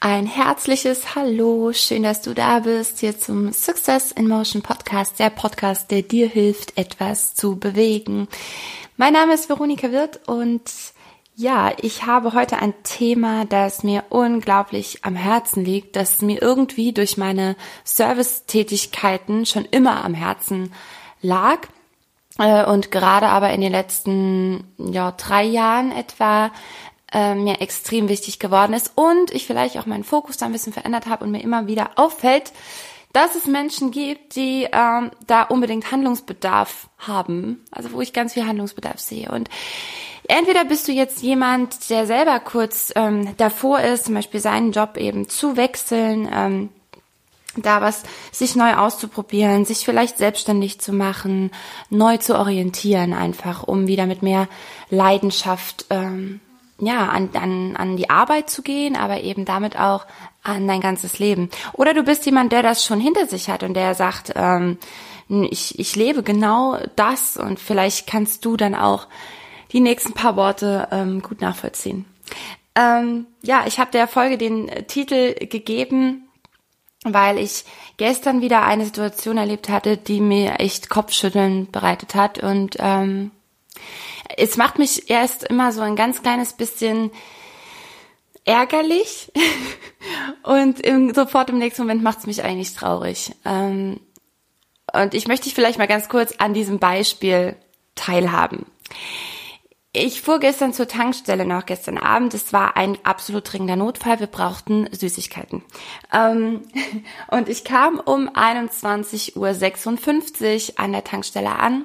Ein herzliches Hallo, schön, dass du da bist, hier zum Success in Motion Podcast, der Podcast, der dir hilft, etwas zu bewegen. Mein Name ist Veronika Wirth und ja, ich habe heute ein Thema, das mir unglaublich am Herzen liegt, das mir irgendwie durch meine Servicetätigkeiten schon immer am Herzen lag äh, und gerade aber in den letzten ja, drei Jahren etwa äh, mir extrem wichtig geworden ist und ich vielleicht auch meinen Fokus da ein bisschen verändert habe und mir immer wieder auffällt, dass es Menschen gibt, die ähm, da unbedingt Handlungsbedarf haben, also wo ich ganz viel Handlungsbedarf sehe. Und entweder bist du jetzt jemand, der selber kurz ähm, davor ist, zum Beispiel seinen Job eben zu wechseln, ähm, da was sich neu auszuprobieren, sich vielleicht selbstständig zu machen, neu zu orientieren, einfach um wieder mit mehr Leidenschaft ähm, ja, an, an, an die Arbeit zu gehen, aber eben damit auch an dein ganzes Leben. Oder du bist jemand, der das schon hinter sich hat und der sagt, ähm, ich, ich lebe genau das und vielleicht kannst du dann auch die nächsten paar Worte ähm, gut nachvollziehen. Ähm, ja, ich habe der Folge den Titel gegeben, weil ich gestern wieder eine Situation erlebt hatte, die mir echt Kopfschütteln bereitet hat und ähm, es macht mich erst immer so ein ganz kleines bisschen ärgerlich und im, sofort im nächsten Moment macht es mich eigentlich traurig. Ähm, und ich möchte dich vielleicht mal ganz kurz an diesem Beispiel teilhaben. Ich fuhr gestern zur Tankstelle noch gestern Abend. Es war ein absolut dringender Notfall. Wir brauchten Süßigkeiten. Ähm, und ich kam um 21.56 Uhr an der Tankstelle an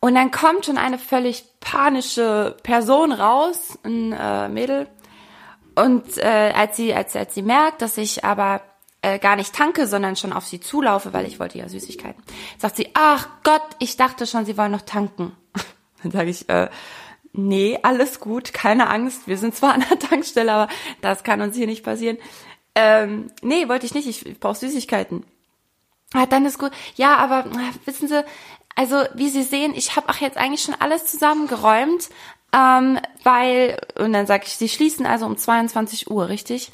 und dann kommt schon eine völlig panische Person raus, ein äh, Mädel. Und äh, als sie als als sie merkt, dass ich aber äh, gar nicht tanke, sondern schon auf sie zulaufe, weil ich wollte ja Süßigkeiten, sagt sie: Ach Gott, ich dachte schon, sie wollen noch tanken. Dann sage ich: äh, Nee, alles gut, keine Angst. Wir sind zwar an der Tankstelle, aber das kann uns hier nicht passieren. Ähm, nee, wollte ich nicht. Ich, ich brauche Süßigkeiten. Ah, dann ist gut. Ja, aber wissen Sie, also wie Sie sehen, ich habe auch jetzt eigentlich schon alles zusammengeräumt, ähm, weil, und dann sage ich, Sie schließen also um 22 Uhr, richtig?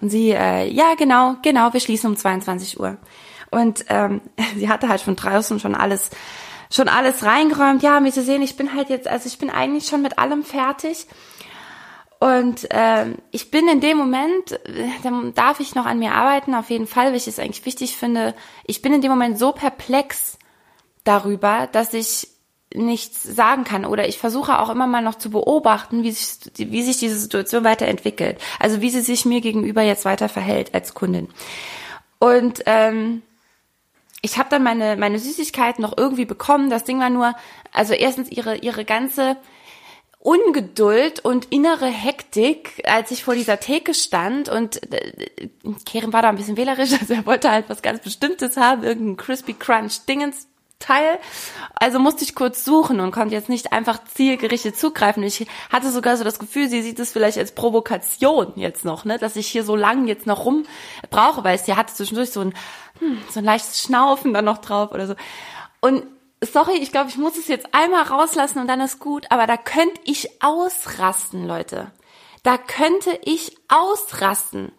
Und sie, äh, ja, genau, genau, wir schließen um 22 Uhr. Und ähm, sie hatte halt von draußen schon alles, schon alles reingeräumt. Ja, wie Sie sehen, ich bin halt jetzt, also ich bin eigentlich schon mit allem fertig. Und ähm, ich bin in dem Moment, äh, dann darf ich noch an mir arbeiten, auf jeden Fall, weil ich es eigentlich wichtig finde. Ich bin in dem Moment so perplex, darüber, dass ich nichts sagen kann oder ich versuche auch immer mal noch zu beobachten, wie sich, wie sich diese Situation weiterentwickelt. Also wie sie sich mir gegenüber jetzt weiter verhält als Kundin. Und ähm, ich habe dann meine meine Süßigkeiten noch irgendwie bekommen. Das Ding war nur, also erstens ihre ihre ganze Ungeduld und innere Hektik, als ich vor dieser Theke stand und äh, Keren war da ein bisschen wählerisch, also er wollte halt was ganz Bestimmtes haben, irgendein Crispy Crunch Dingens Teil. Also musste ich kurz suchen und konnte jetzt nicht einfach zielgerichtet zugreifen. Ich hatte sogar so das Gefühl, sie sieht es vielleicht als Provokation jetzt noch, ne, dass ich hier so lang jetzt noch rum brauche, weil es hier hatte zwischendurch so ein, hm, so ein leichtes Schnaufen dann noch drauf oder so. Und sorry, ich glaube, ich muss es jetzt einmal rauslassen und dann ist gut, aber da könnte ich ausrasten, Leute. Da könnte ich ausrasten.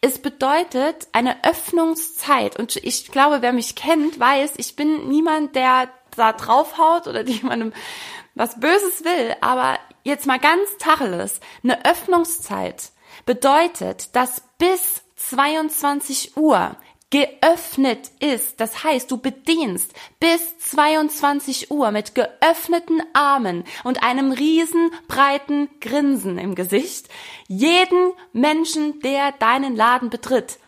Es bedeutet eine Öffnungszeit. Und ich glaube, wer mich kennt, weiß, ich bin niemand, der da draufhaut oder jemandem was Böses will. Aber jetzt mal ganz tacheles. Eine Öffnungszeit bedeutet, dass bis 22 Uhr geöffnet ist. Das heißt, du bedienst bis 22 Uhr mit geöffneten Armen und einem riesen breiten Grinsen im Gesicht jeden Menschen, der deinen Laden betritt.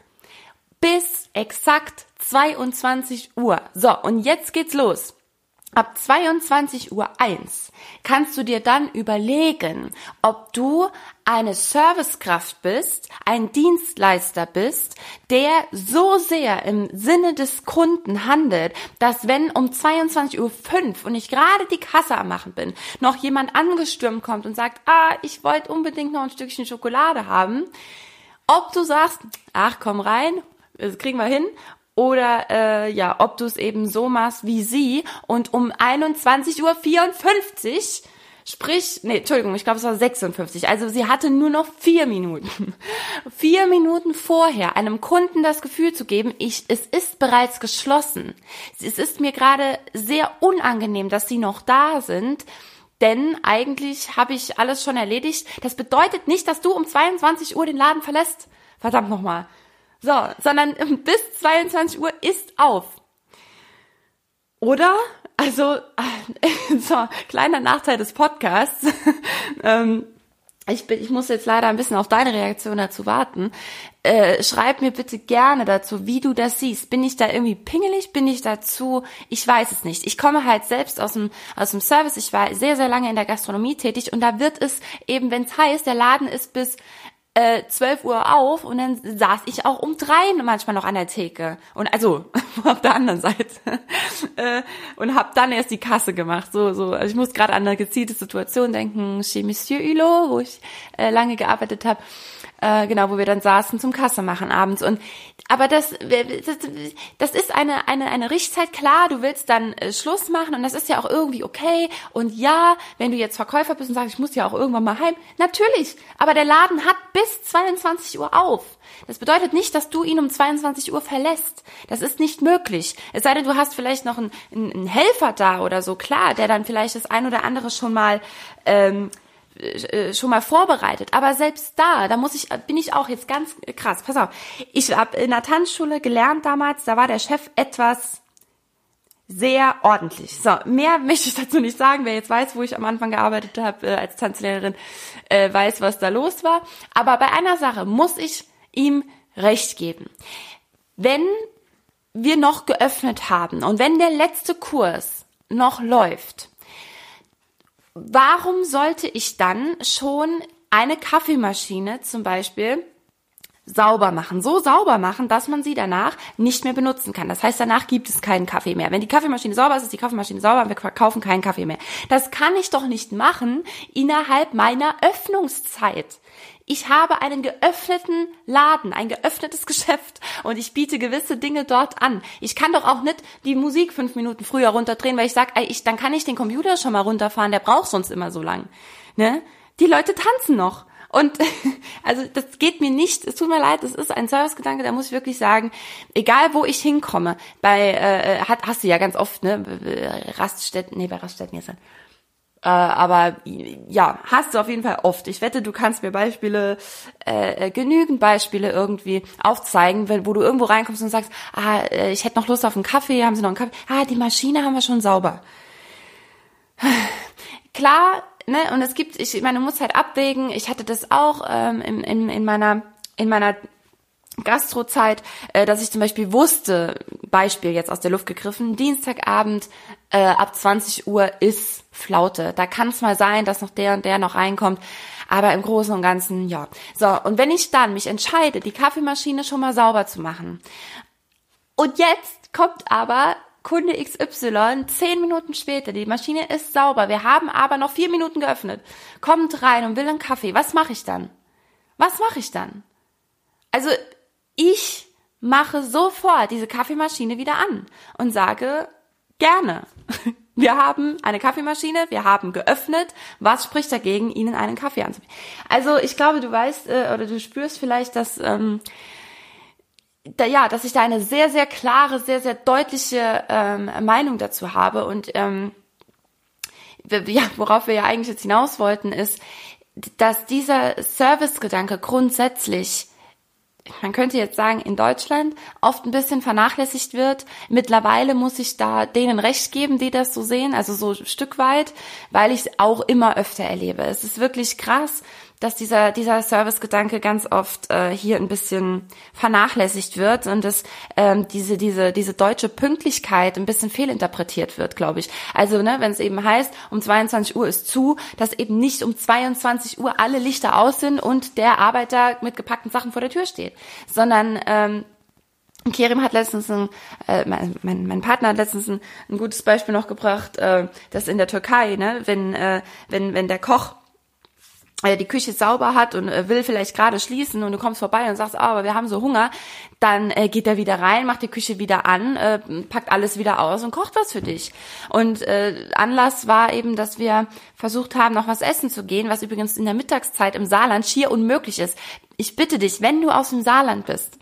Bis exakt 22 Uhr. So, und jetzt geht's los. Ab 22 Uhr 1 kannst du dir dann überlegen, ob du eine Servicekraft bist, ein Dienstleister bist, der so sehr im Sinne des Kunden handelt, dass wenn um 22 Uhr 5 und ich gerade die Kasse am machen bin, noch jemand angestürmt kommt und sagt, ah, ich wollte unbedingt noch ein Stückchen Schokolade haben, ob du sagst, ach komm rein, das kriegen wir hin, oder äh, ja, ob du es eben so machst wie sie und um 21.54 Uhr Sprich, nee, Entschuldigung, ich glaube, es war 56. Also sie hatte nur noch vier Minuten. Vier Minuten vorher einem Kunden das Gefühl zu geben, ich, es ist bereits geschlossen. Es ist mir gerade sehr unangenehm, dass sie noch da sind. Denn eigentlich habe ich alles schon erledigt. Das bedeutet nicht, dass du um 22 Uhr den Laden verlässt. Verdammt nochmal. So, sondern bis 22 Uhr ist auf. Oder also, so, kleiner Nachteil des Podcasts. ähm, ich, bin, ich muss jetzt leider ein bisschen auf deine Reaktion dazu warten. Äh, schreib mir bitte gerne dazu, wie du das siehst. Bin ich da irgendwie pingelig? Bin ich dazu? Ich weiß es nicht. Ich komme halt selbst aus dem, aus dem Service. Ich war sehr, sehr lange in der Gastronomie tätig und da wird es eben, wenn es heißt, der Laden ist bis äh, 12 Uhr auf und dann saß ich auch um drei manchmal noch an der Theke. Und also auf der anderen Seite. äh, und habe dann erst die Kasse gemacht. So, so. Also ich muss gerade an eine gezielte Situation denken, chez Monsieur Hulot, wo ich äh, lange gearbeitet habe äh, genau, wo wir dann saßen zum Kasse machen abends. Und aber das, das, das ist eine, eine, eine Richtzeit, klar, du willst dann äh, Schluss machen und das ist ja auch irgendwie okay. Und ja, wenn du jetzt Verkäufer bist und sagst, ich muss ja auch irgendwann mal heim, natürlich, aber der Laden hat bis 22 Uhr auf. Das bedeutet nicht, dass du ihn um 22 Uhr verlässt. Das ist nicht möglich. Es sei denn, du hast vielleicht noch einen, einen Helfer da oder so, klar, der dann vielleicht das ein oder andere schon mal ähm, äh, schon mal vorbereitet. Aber selbst da, da muss ich, bin ich auch jetzt ganz krass. Pass auf, ich habe in der Tanzschule gelernt damals, da war der Chef etwas sehr ordentlich. So, mehr möchte ich dazu nicht sagen. Wer jetzt weiß, wo ich am Anfang gearbeitet habe äh, als Tanzlehrerin, äh, weiß, was da los war. Aber bei einer Sache muss ich ihm recht geben. Wenn wir noch geöffnet haben und wenn der letzte Kurs noch läuft, warum sollte ich dann schon eine Kaffeemaschine zum Beispiel sauber machen, so sauber machen, dass man sie danach nicht mehr benutzen kann. Das heißt, danach gibt es keinen Kaffee mehr. Wenn die Kaffeemaschine sauber ist, ist die Kaffeemaschine sauber und wir kaufen keinen Kaffee mehr. Das kann ich doch nicht machen innerhalb meiner Öffnungszeit. Ich habe einen geöffneten Laden, ein geöffnetes Geschäft und ich biete gewisse Dinge dort an. Ich kann doch auch nicht die Musik fünf Minuten früher runterdrehen, weil ich sage, ich, dann kann ich den Computer schon mal runterfahren, der braucht sonst immer so lang. Ne? Die Leute tanzen noch. Und also das geht mir nicht, es tut mir leid, das ist ein Servicegedanke, da muss ich wirklich sagen, egal wo ich hinkomme, bei äh, hat, hast du ja ganz oft, ne, Raststätten, nee, bei Raststätten jetzt äh, aber ja, hast du auf jeden Fall oft. Ich wette, du kannst mir Beispiele, äh, genügend Beispiele irgendwie aufzeigen, wenn, wo du irgendwo reinkommst und sagst, ah, äh, ich hätte noch Lust auf einen Kaffee, haben sie noch einen Kaffee? Ah, die Maschine haben wir schon sauber. Klar, ne, und es gibt, ich meine, du musst halt abwägen, ich hatte das auch ähm, in, in, in meiner in meiner Gastrozeit, äh, dass ich zum Beispiel wusste, Beispiel jetzt aus der Luft gegriffen, Dienstagabend äh, ab 20 Uhr ist Flaute. Da kann es mal sein, dass noch der und der noch reinkommt, aber im Großen und Ganzen ja. So, und wenn ich dann mich entscheide, die Kaffeemaschine schon mal sauber zu machen, und jetzt kommt aber Kunde XY zehn Minuten später, die Maschine ist sauber, wir haben aber noch vier Minuten geöffnet, kommt rein und will einen Kaffee, was mache ich dann? Was mache ich dann? Also ich mache sofort diese Kaffeemaschine wieder an und sage, gerne. Wir haben eine Kaffeemaschine, wir haben geöffnet. Was spricht dagegen, Ihnen einen Kaffee anzubieten? Also ich glaube, du weißt äh, oder du spürst vielleicht, dass ähm, da, ja, dass ich da eine sehr, sehr klare, sehr, sehr deutliche ähm, Meinung dazu habe und ähm, ja, worauf wir ja eigentlich jetzt hinaus wollten, ist, dass dieser Servicegedanke grundsätzlich man könnte jetzt sagen, in Deutschland oft ein bisschen vernachlässigt wird. Mittlerweile muss ich da denen recht geben, die das so sehen, also so ein Stück weit, weil ich es auch immer öfter erlebe. Es ist wirklich krass, dass dieser, dieser Servicegedanke ganz oft äh, hier ein bisschen vernachlässigt wird und dass ähm, diese, diese, diese deutsche Pünktlichkeit ein bisschen fehlinterpretiert wird, glaube ich. Also, ne, wenn es eben heißt, um 22 Uhr ist zu, dass eben nicht um 22 Uhr alle Lichter aus sind und der Arbeiter mit gepackten Sachen vor der Tür steht, sondern ähm, Kerim hat letztens ein, äh, mein, mein, mein Partner hat letztens ein, ein gutes Beispiel noch gebracht, äh, dass in der Türkei, ne, wenn, äh, wenn, wenn der Koch die Küche sauber hat und äh, will vielleicht gerade schließen und du kommst vorbei und sagst, oh, aber wir haben so Hunger, dann äh, geht er wieder rein, macht die Küche wieder an, äh, packt alles wieder aus und kocht was für dich. Und äh, Anlass war eben, dass wir versucht haben, noch was essen zu gehen, was übrigens in der Mittagszeit im Saarland schier unmöglich ist. Ich bitte dich, wenn du aus dem Saarland bist,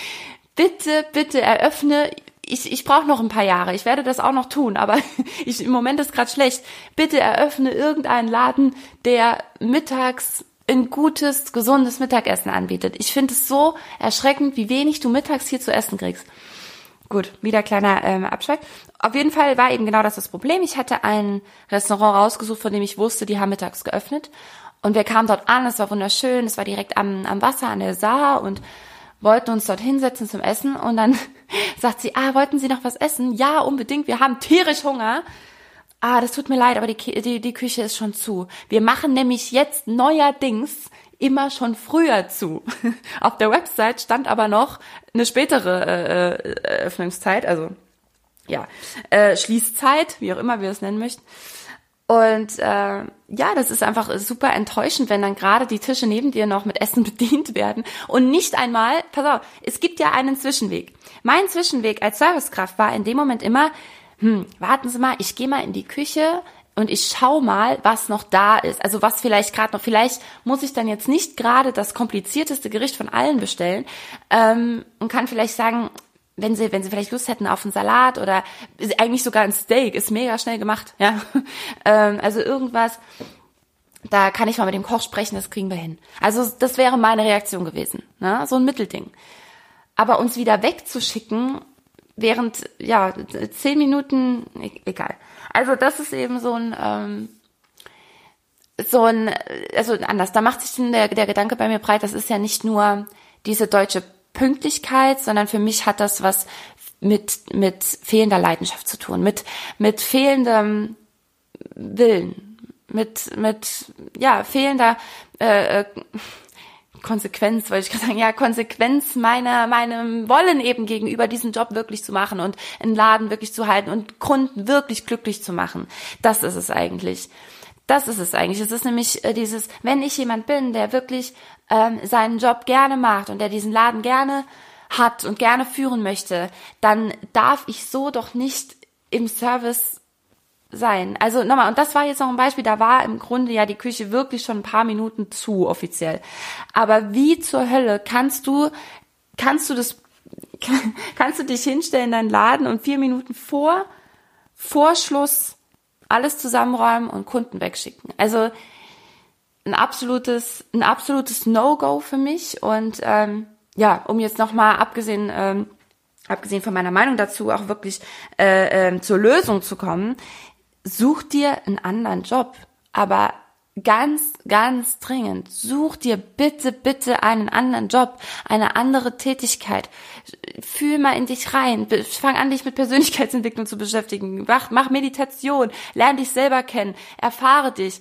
bitte, bitte eröffne ich, ich brauche noch ein paar Jahre, ich werde das auch noch tun, aber ich, im Moment ist gerade schlecht. Bitte eröffne irgendeinen Laden, der mittags ein gutes, gesundes Mittagessen anbietet. Ich finde es so erschreckend, wie wenig du mittags hier zu essen kriegst. Gut, wieder kleiner ähm, Abschweig. Auf jeden Fall war eben genau das das Problem. Ich hatte ein Restaurant rausgesucht, von dem ich wusste, die haben mittags geöffnet. Und wir kamen dort an, es war wunderschön, es war direkt am, am Wasser, an der Saar und wollten uns dort hinsetzen zum Essen und dann sagt sie, ah, wollten Sie noch was essen? Ja, unbedingt, wir haben tierisch Hunger. Ah, das tut mir leid, aber die, die, die Küche ist schon zu. Wir machen nämlich jetzt neuerdings immer schon früher zu. Auf der Website stand aber noch eine spätere äh, äh, Öffnungszeit, also ja, äh, Schließzeit, wie auch immer wir es nennen möchten. Und äh, ja, das ist einfach super enttäuschend, wenn dann gerade die Tische neben dir noch mit Essen bedient werden und nicht einmal, pass auf, es gibt ja einen Zwischenweg. Mein Zwischenweg als Servicekraft war in dem Moment immer, hm, warten Sie mal, ich gehe mal in die Küche und ich schau mal, was noch da ist. Also was vielleicht gerade noch, vielleicht muss ich dann jetzt nicht gerade das komplizierteste Gericht von allen bestellen ähm, und kann vielleicht sagen, wenn sie, wenn sie vielleicht Lust hätten auf einen Salat oder eigentlich sogar ein Steak, ist mega schnell gemacht, ja. ähm, also irgendwas, da kann ich mal mit dem Koch sprechen, das kriegen wir hin. Also das wäre meine Reaktion gewesen, ne? so ein Mittelding. Aber uns wieder wegzuschicken, während, ja, zehn Minuten, e-, egal. Also das ist eben so ein, ähm, so ein, also anders, da macht sich der, der Gedanke bei mir breit, das ist ja nicht nur diese deutsche Pünktlichkeit, sondern für mich hat das was mit, mit fehlender Leidenschaft zu tun, mit, mit fehlendem Willen, mit, mit, ja, fehlender, äh, äh Konsequenz, wollte ich gerade sagen, ja, Konsequenz meiner, meinem Wollen eben gegenüber diesen Job wirklich zu machen und einen Laden wirklich zu halten und Kunden wirklich glücklich zu machen. Das ist es eigentlich. Das ist es eigentlich. Es ist nämlich äh, dieses, wenn ich jemand bin, der wirklich ähm, seinen Job gerne macht und der diesen Laden gerne hat und gerne führen möchte, dann darf ich so doch nicht im Service sein. Also nochmal, und das war jetzt noch ein Beispiel, da war im Grunde ja die Küche wirklich schon ein paar Minuten zu offiziell. Aber wie zur Hölle kannst du, kannst du das, kannst du dich hinstellen in deinen Laden und vier Minuten vor Vorschluss alles zusammenräumen und Kunden wegschicken? Also ein absolutes, ein absolutes No-Go für mich. Und ähm, ja, um jetzt nochmal abgesehen, ähm, abgesehen von meiner Meinung dazu, auch wirklich äh, äh, zur Lösung zu kommen, such dir einen anderen Job. Aber ganz, ganz dringend, such dir bitte, bitte einen anderen Job, eine andere Tätigkeit. Fühl mal in dich rein. Fang an, dich mit Persönlichkeitsentwicklung zu beschäftigen. Mach, mach Meditation. Lern dich selber kennen. Erfahre dich.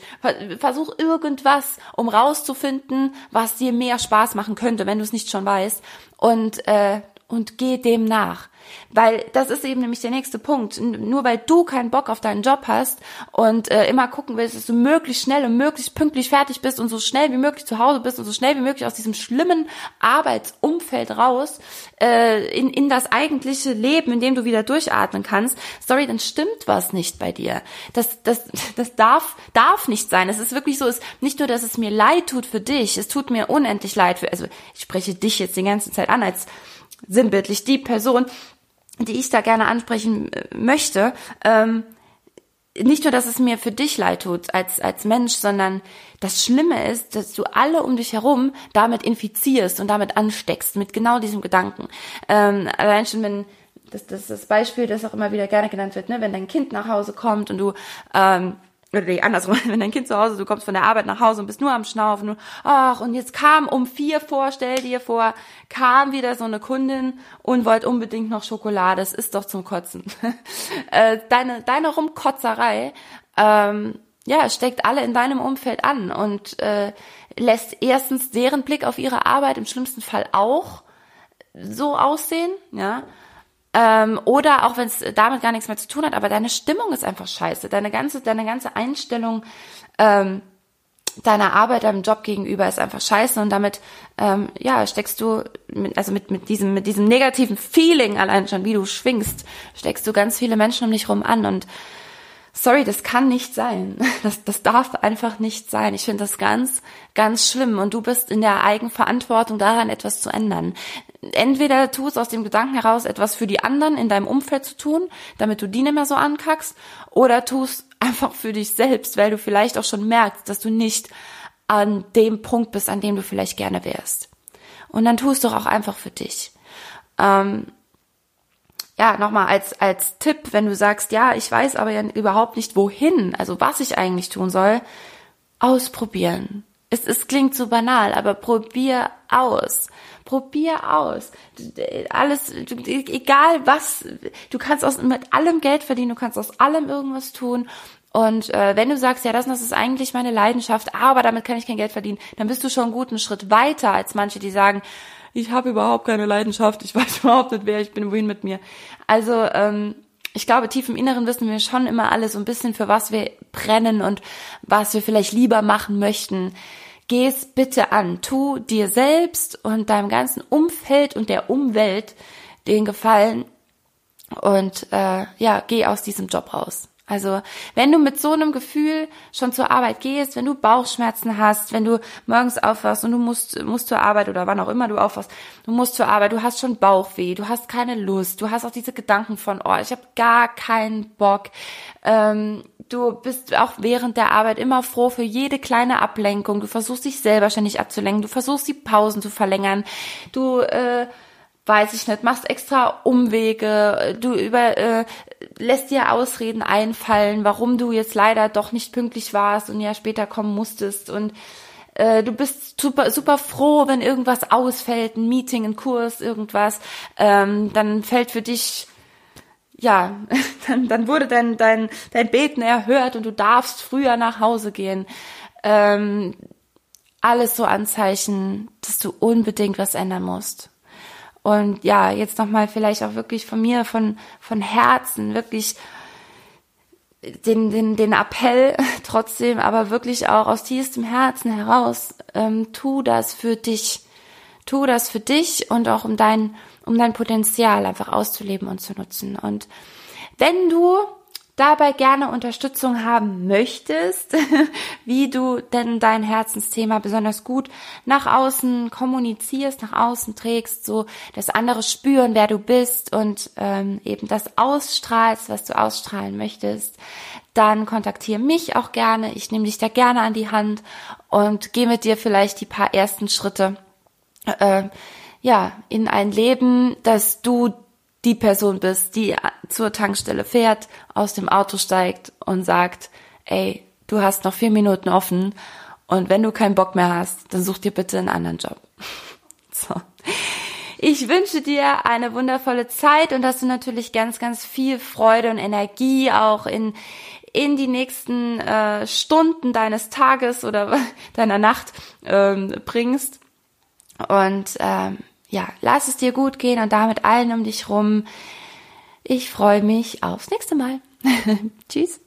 Versuch irgendwas, um rauszufinden, was dir mehr Spaß machen könnte, wenn du es nicht schon weißt. Und, äh, und geh dem nach. Weil das ist eben nämlich der nächste Punkt. Nur weil du keinen Bock auf deinen Job hast und äh, immer gucken willst, dass du möglichst schnell und möglichst pünktlich fertig bist und so schnell wie möglich zu Hause bist und so schnell wie möglich aus diesem schlimmen Arbeitsumfeld raus äh, in, in das eigentliche Leben, in dem du wieder durchatmen kannst, sorry, dann stimmt was nicht bei dir. Das, das, das darf, darf nicht sein. Es ist wirklich so, es nicht nur, dass es mir leid tut für dich, es tut mir unendlich leid für, also ich spreche dich jetzt die ganze Zeit an als sinnbildlich die Person, die ich da gerne ansprechen äh, möchte, ähm, nicht nur, dass es mir für dich leid tut als, als Mensch, sondern das Schlimme ist, dass du alle um dich herum damit infizierst und damit ansteckst, mit genau diesem Gedanken. Ähm, allein schon, wenn, das, das das Beispiel, das auch immer wieder gerne genannt wird, ne? wenn dein Kind nach Hause kommt und du ähm, oder nee, andersrum, wenn dein Kind zu Hause, du kommst von der Arbeit nach Hause und bist nur am Schnaufen, ach, und jetzt kam um vier vor, stell dir vor, kam wieder so eine Kundin und wollte unbedingt noch Schokolade, das ist doch zum Kotzen. Äh, deine, deine Rumkotzerei, ähm, ja, steckt alle in deinem Umfeld an und äh, lässt erstens deren Blick auf ihre Arbeit im schlimmsten Fall auch so aussehen, ja, ähm, oder auch wenn es damit gar nichts mehr zu tun hat, aber deine Stimmung ist einfach scheiße. Deine ganze, deine ganze Einstellung ähm, deiner Arbeit, deinem Job gegenüber ist einfach scheiße und damit ähm, ja steckst du mit, also mit mit diesem mit diesem negativen Feeling allein schon, wie du schwingst, steckst du ganz viele Menschen um dich rum an und sorry, das kann nicht sein. Das, das darf einfach nicht sein. Ich finde das ganz, ganz schlimm. Und du bist in der Eigenverantwortung daran, etwas zu ändern. Entweder tu es aus dem Gedanken heraus, etwas für die anderen in deinem Umfeld zu tun, damit du die nicht mehr so ankackst, oder tu es einfach für dich selbst, weil du vielleicht auch schon merkst, dass du nicht an dem Punkt bist, an dem du vielleicht gerne wärst. Und dann tu es doch auch einfach für dich. Ähm, ja, nochmal als, als Tipp, wenn du sagst, ja, ich weiß aber ja überhaupt nicht wohin, also was ich eigentlich tun soll, ausprobieren. Es, es klingt so banal, aber probier aus. Probier aus. Alles, egal was, du kannst aus, mit allem Geld verdienen, du kannst aus allem irgendwas tun. Und äh, wenn du sagst, ja, das, das ist eigentlich meine Leidenschaft, aber damit kann ich kein Geld verdienen, dann bist du schon einen guten Schritt weiter als manche, die sagen, ich habe überhaupt keine Leidenschaft, ich weiß überhaupt nicht, wer ich bin, wohin mit mir. Also ähm, ich glaube, tief im Inneren wissen wir schon immer alle so ein bisschen, für was wir brennen und was wir vielleicht lieber machen möchten. Geh es bitte an. Tu dir selbst und deinem ganzen Umfeld und der Umwelt den Gefallen und äh, ja, geh aus diesem Job raus. Also, wenn du mit so einem Gefühl schon zur Arbeit gehst, wenn du Bauchschmerzen hast, wenn du morgens aufwachst und du musst, musst zur Arbeit oder wann auch immer du aufwachst, du musst zur Arbeit, du hast schon Bauchweh, du hast keine Lust, du hast auch diese Gedanken von, oh, ich habe gar keinen Bock. Ähm, du bist auch während der Arbeit immer froh für jede kleine Ablenkung. Du versuchst dich selber ständig abzulenken, du versuchst die Pausen zu verlängern, du äh, weiß ich nicht, machst extra Umwege, du über äh, lässt dir Ausreden einfallen, warum du jetzt leider doch nicht pünktlich warst und ja später kommen musstest und äh, du bist super super froh, wenn irgendwas ausfällt, ein Meeting, ein Kurs, irgendwas, ähm, dann fällt für dich ja, dann, dann wurde dein, dein, dein Beten erhört und du darfst früher nach Hause gehen. Ähm, alles so Anzeichen, dass du unbedingt was ändern musst. Und ja, jetzt nochmal vielleicht auch wirklich von mir, von, von Herzen, wirklich den, den, den Appell trotzdem, aber wirklich auch aus tiefstem Herzen heraus, ähm, tu das für dich. Tu das für dich und auch um dein, um dein Potenzial einfach auszuleben und zu nutzen. Und wenn du dabei gerne Unterstützung haben möchtest, wie du denn dein Herzensthema besonders gut nach außen kommunizierst, nach außen trägst, so dass andere spüren, wer du bist und ähm, eben das ausstrahlst, was du ausstrahlen möchtest, dann kontaktiere mich auch gerne. Ich nehme dich da gerne an die Hand und gehe mit dir vielleicht die paar ersten Schritte äh, ja in ein Leben, dass du die Person bist, die zur Tankstelle fährt, aus dem Auto steigt und sagt, ey, du hast noch vier Minuten offen und wenn du keinen Bock mehr hast, dann such dir bitte einen anderen Job. So. Ich wünsche dir eine wundervolle Zeit und dass du natürlich ganz, ganz viel Freude und Energie auch in, in die nächsten äh, Stunden deines Tages oder deiner Nacht ähm, bringst. Und ähm, ja, lass es dir gut gehen und damit allen um dich rum. Ich freue mich aufs nächste Mal. Tschüss.